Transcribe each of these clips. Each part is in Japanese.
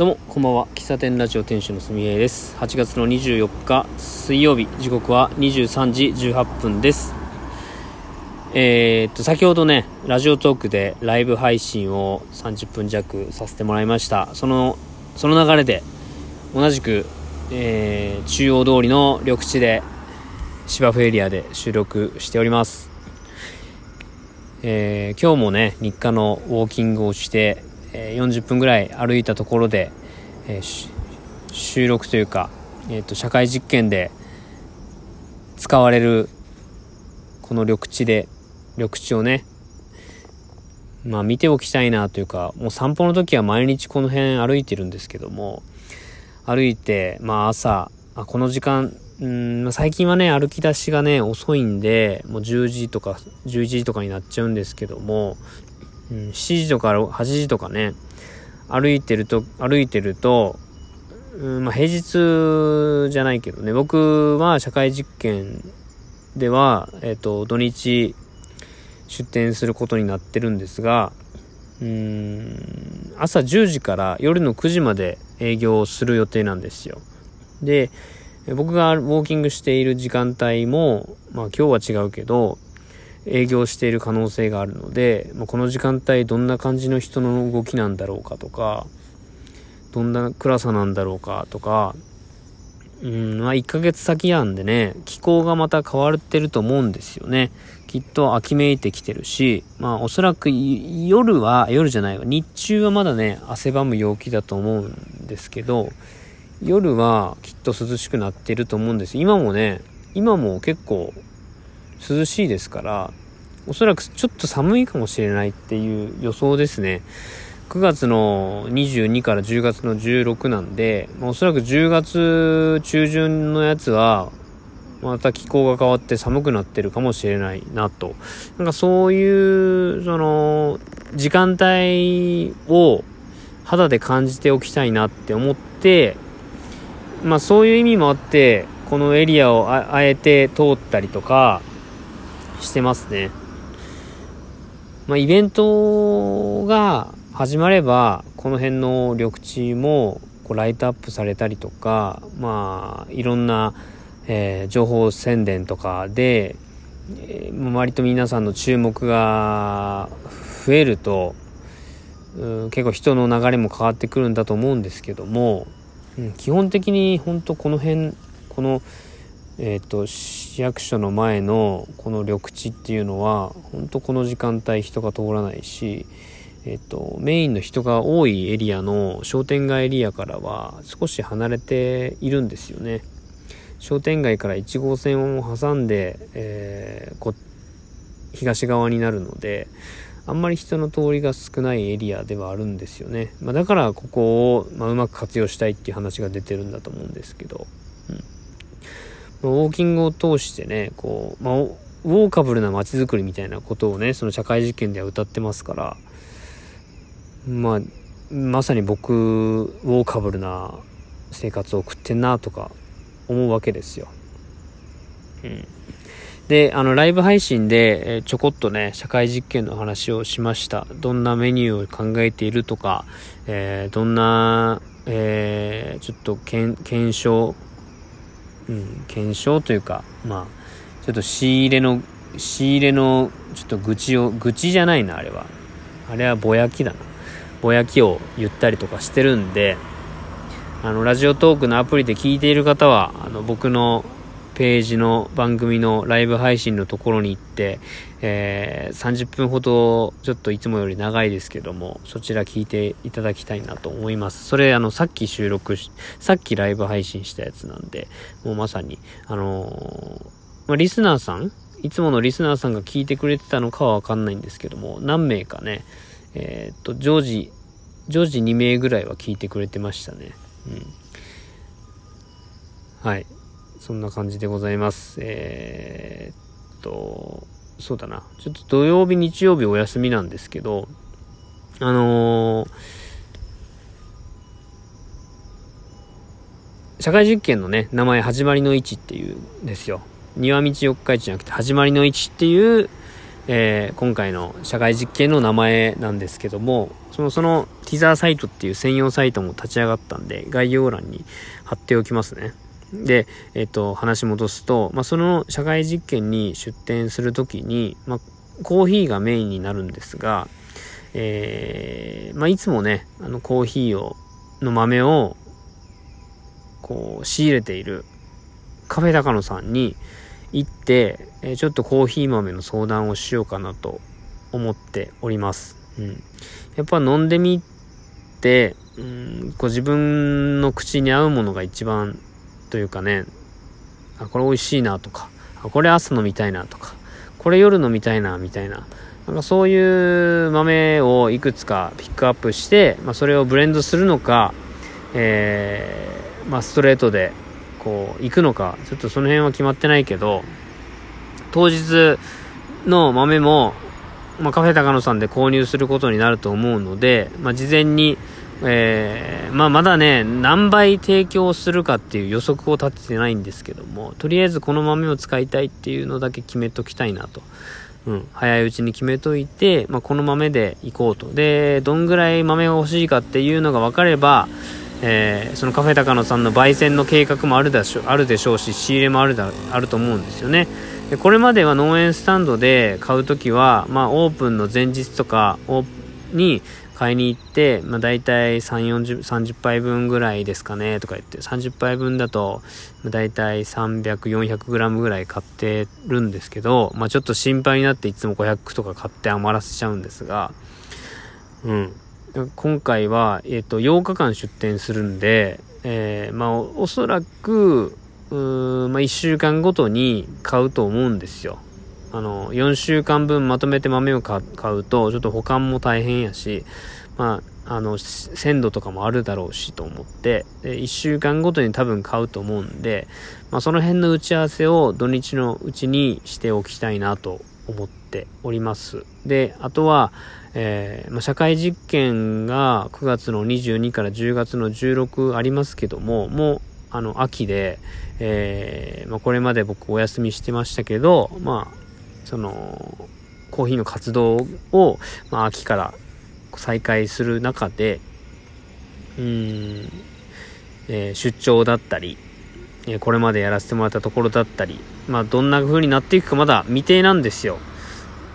どうも、こんばんは。喫茶店ラジオ店主のすみえです。8月の24日水曜日、時刻は23時18分です。えー、っと、先ほどね、ラジオトークでライブ配信を30分弱させてもらいました。その、その流れで、同じく、えー、中央通りの緑地で、芝生エリアで収録しております。えー、今日もね、日課のウォーキングをして、え40分ぐらい歩いたところで、え収録というか、えー、と社会実験で使われるこの緑地で緑地をねまあ見ておきたいなというかもう散歩の時は毎日この辺歩いてるんですけども歩いてまあ朝あこの時間うん最近はね歩き出しがね遅いんでもう10時とか11時とかになっちゃうんですけどもうん、7時とか8時とかね、歩いてると、歩いてると、うん、まあ、平日じゃないけどね、僕は社会実験では、えっ、ー、と、土日出店することになってるんですが、うん、朝10時から夜の9時まで営業する予定なんですよ。で、僕がウォーキングしている時間帯も、まあ今日は違うけど、営業している可能性があるので、まあ、この時間帯どんな感じの人の動きなんだろうかとか、どんな暗さなんだろうかとか、うん、まあ1ヶ月先なんでね、気候がまた変わってると思うんですよね。きっと秋めいてきてるし、まあおそらく夜は、夜じゃないわ、日中はまだね、汗ばむ陽気だと思うんですけど、夜はきっと涼しくなってると思うんです。今もね、今も結構涼しいですから、おそらくちょっと寒いかもしれないっていう予想ですね。9月の22から10月の16なんで、まあ、おそらく10月中旬のやつは、また気候が変わって寒くなってるかもしれないなと。なんかそういう、その、時間帯を肌で感じておきたいなって思って、まあそういう意味もあって、このエリアをあえて通ったりとか、してますね。まあ、イベントが始まれば、この辺の緑地もこうライトアップされたりとか、まあ、いろんな、えー、情報宣伝とかで、えー、割と皆さんの注目が増えると、結構人の流れも変わってくるんだと思うんですけども、うん、基本的に本当この辺、このえ、ー、と市役所の前のこの緑地っていうのは本当この時間帯人が通らないし、えっ、ー、とメインの人が多いエリアの商店街エリアからは少し離れているんですよね。商店街から1号線を挟んで、えー、こ東側になるのであんまり人の通りが少ないエリアではあるんですよね、まあ、だからここを、まあ、うまく活用したいっていう話が出てるんだと思うんですけど、うん。ウォーキングを通してね、こう、まあ、ウォーカブルな街づくりみたいなことをね、その社会実験では歌ってますから、まあ、まさに僕、ウォーカブルな生活を送ってんなとか思うわけですよ。うん。で、あの、ライブ配信で、えちょこっとね、社会実験の話をしました。どんなメニューを考えているとか、えー、どんな、えー、ちょっと検証うん、検証というか、まあ、ちょっと仕入れの、仕入れの、ちょっと愚痴を、愚痴じゃないな、あれは。あれはぼやきだな。ぼやきを言ったりとかしてるんで、あの、ラジオトークのアプリで聞いている方は、あの、僕のページの番組のライブ配信のところに行って、えー、30分ほどちょっといつもより長いですけども、そちら聞いていただきたいなと思います。それ、あの、さっき収録し、さっきライブ配信したやつなんで、もうまさに、あのー、まあ、リスナーさんいつものリスナーさんが聞いてくれてたのかはわかんないんですけども、何名かね、えー、っと、常時、常時2名ぐらいは聞いてくれてましたね。うん。はい。そんな感じでございます。えー、っと、そうだな。ちょっと土曜日、日曜日お休みなんですけど、あのー、社会実験のね、名前、始まりの位置っていうんですよ。庭道四日市じゃなくて、始まりの位置っていう、えー、今回の社会実験の名前なんですけども、その、そのティザーサイトっていう専用サイトも立ち上がったんで、概要欄に貼っておきますね。で、えっ、と、話戻すと、まあ、その社会実験に出展するときに、まあ、コーヒーがメインになるんですが、えー、まあ、いつもね、あの、コーヒーを、の豆を、こう、仕入れているカフェ高野さんに行って、えちょっとコーヒー豆の相談をしようかなと思っております。うん。やっぱ飲んでみて、うん、こう自分の口に合うものが一番というかね、あ、これ美味しいなとか、あ、これ朝飲みたいなとか、これ夜飲みたいなみたいな、なんかそういう豆をいくつかピックアップして、まあ、それをブレンドするのか、えー、まあ、ストレートでこう行くのか、ちょっとその辺は決まってないけど、当日の豆も、まあ、カフェ高野さんで購入することになると思うので、ま、事前に、えー、まあ、まだね、何倍提供するかっていう予測を立ててないんですけども、とりあえずこの豆を使いたいっていうのだけ決めときたいなと。うん、早いうちに決めといて、まあ、この豆でいこうと。で、どんぐらい豆が欲しいかっていうのが分かれば、えー、そのカフェ高野さんの焙煎の計画もあるでしょあるでしょうし、仕入れもあるだあると思うんですよね。でこれまでは農園スタンドで買うときは、まあ、オープンの前日とかに買いに行って、まあ、大体3、40、30杯分ぐらいですかねとか言って、30杯分だと、まあ、大体300、400グラムぐらい買ってるんですけど、まあ、ちょっと心配になっていつも500とか買って余らせちゃうんですが、うん。今回は、えっ、ー、と、8日間出店するんで、えー、まあ、おそらく、うまあ、1週間ごとに買うと思うんですよ。あの、4週間分まとめて豆を買うと、ちょっと保管も大変やし、まあ、あの、鮮度とかもあるだろうしと思って、で1週間ごとに多分買うと思うんで、まあ、その辺の打ち合わせを土日のうちにしておきたいなと思っております。で、あとは、えー、まあ、社会実験が9月の22から10月の16ありますけども、もう、あの、秋で、えー、まあ、これまで僕お休みしてましたけど、まあ、その、コーヒーの活動を、まあ、秋から再開する中で、うん、えー、出張だったり、えこれまでやらせてもらったところだったり、まあ、どんな風になっていくかまだ未定なんですよ。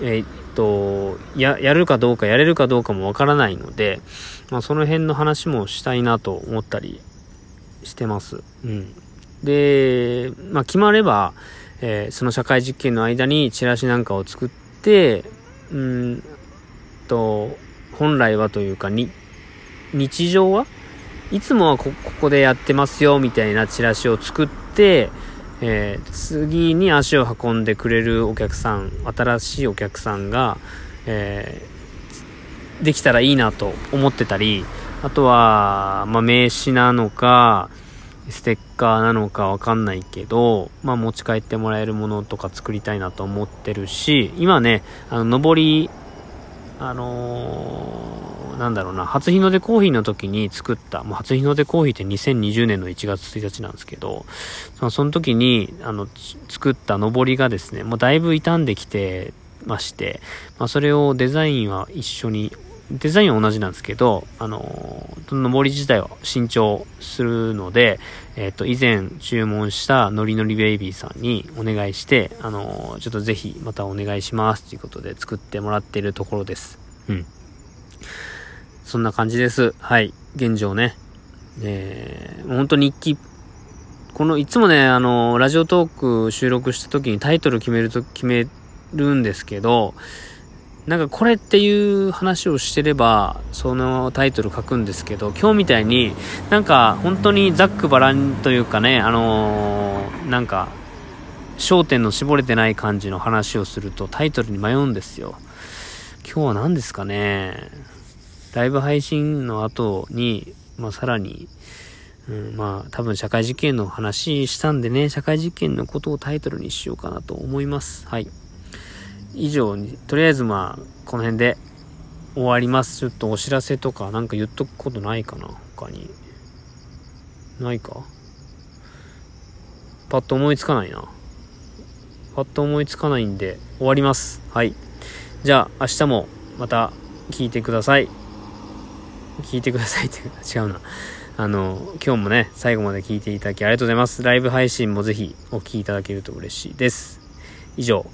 えー、っと、や、やるかどうか、やれるかどうかもわからないので、まあ、その辺の話もしたいなと思ったりしてます。うん。で、まあ、決まれば、えー、その社会実験の間にチラシなんかを作って、うんと、本来はというか、に、日常は？いつもはここでやってますよ、みたいなチラシを作って、えー、次に足を運んでくれるお客さん、新しいお客さんが、えー、できたらいいなと思ってたり、あとは、まあ、名刺なのか、ステッカーなのかわかんないけど、まあ、持ち帰ってもらえるものとか作りたいなと思ってるし、今ね、あの、上り、あのー、なんだろうな、初日の出コーヒーの時に作った、もう初日の出コーヒーって2020年の1月1日なんですけど、そのその時に、あの、作った上りがですね、もうだいぶ傷んできてまして、まあ、それをデザインは一緒にデザインは同じなんですけど、あの、上り自体は新調するので、えっ、ー、と、以前注文したノリノリベイビーさんにお願いして、あの、ちょっとぜひまたお願いしますということで作ってもらっているところです。うん。そんな感じです。はい。現状ね。えー、本当日記、この、いつもね、あの、ラジオトーク収録した時にタイトル決めると、決めるんですけど、なんかこれっていう話をしてれば、そのタイトル書くんですけど、今日みたいになんか本当にざっくばらんというかね、あのー、なんか焦点の絞れてない感じの話をするとタイトルに迷うんですよ。今日は何ですかね。ライブ配信の後に、まあさらに、うん、まあ多分社会実験の話したんでね、社会実験のことをタイトルにしようかなと思います。はい。以上に、とりあえずまあ、この辺で終わります。ちょっとお知らせとかなんか言っとくことないかな他に。ないか？パッと思いつかないな。パッと思いつかないんで終わります。はい。じゃあ明日もまた聞いてください。聞いてくださいって違うな。あの、今日もね、最後まで聞いていただきありがとうございます。ライブ配信もぜひお聴きいただけると嬉しいです。以上、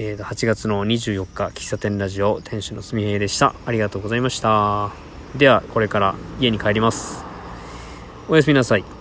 えー、と8月の24日、喫茶店ラジオ、店主のすみへいでした。ありがとうございました。では、これから家に帰ります。おやすみなさい。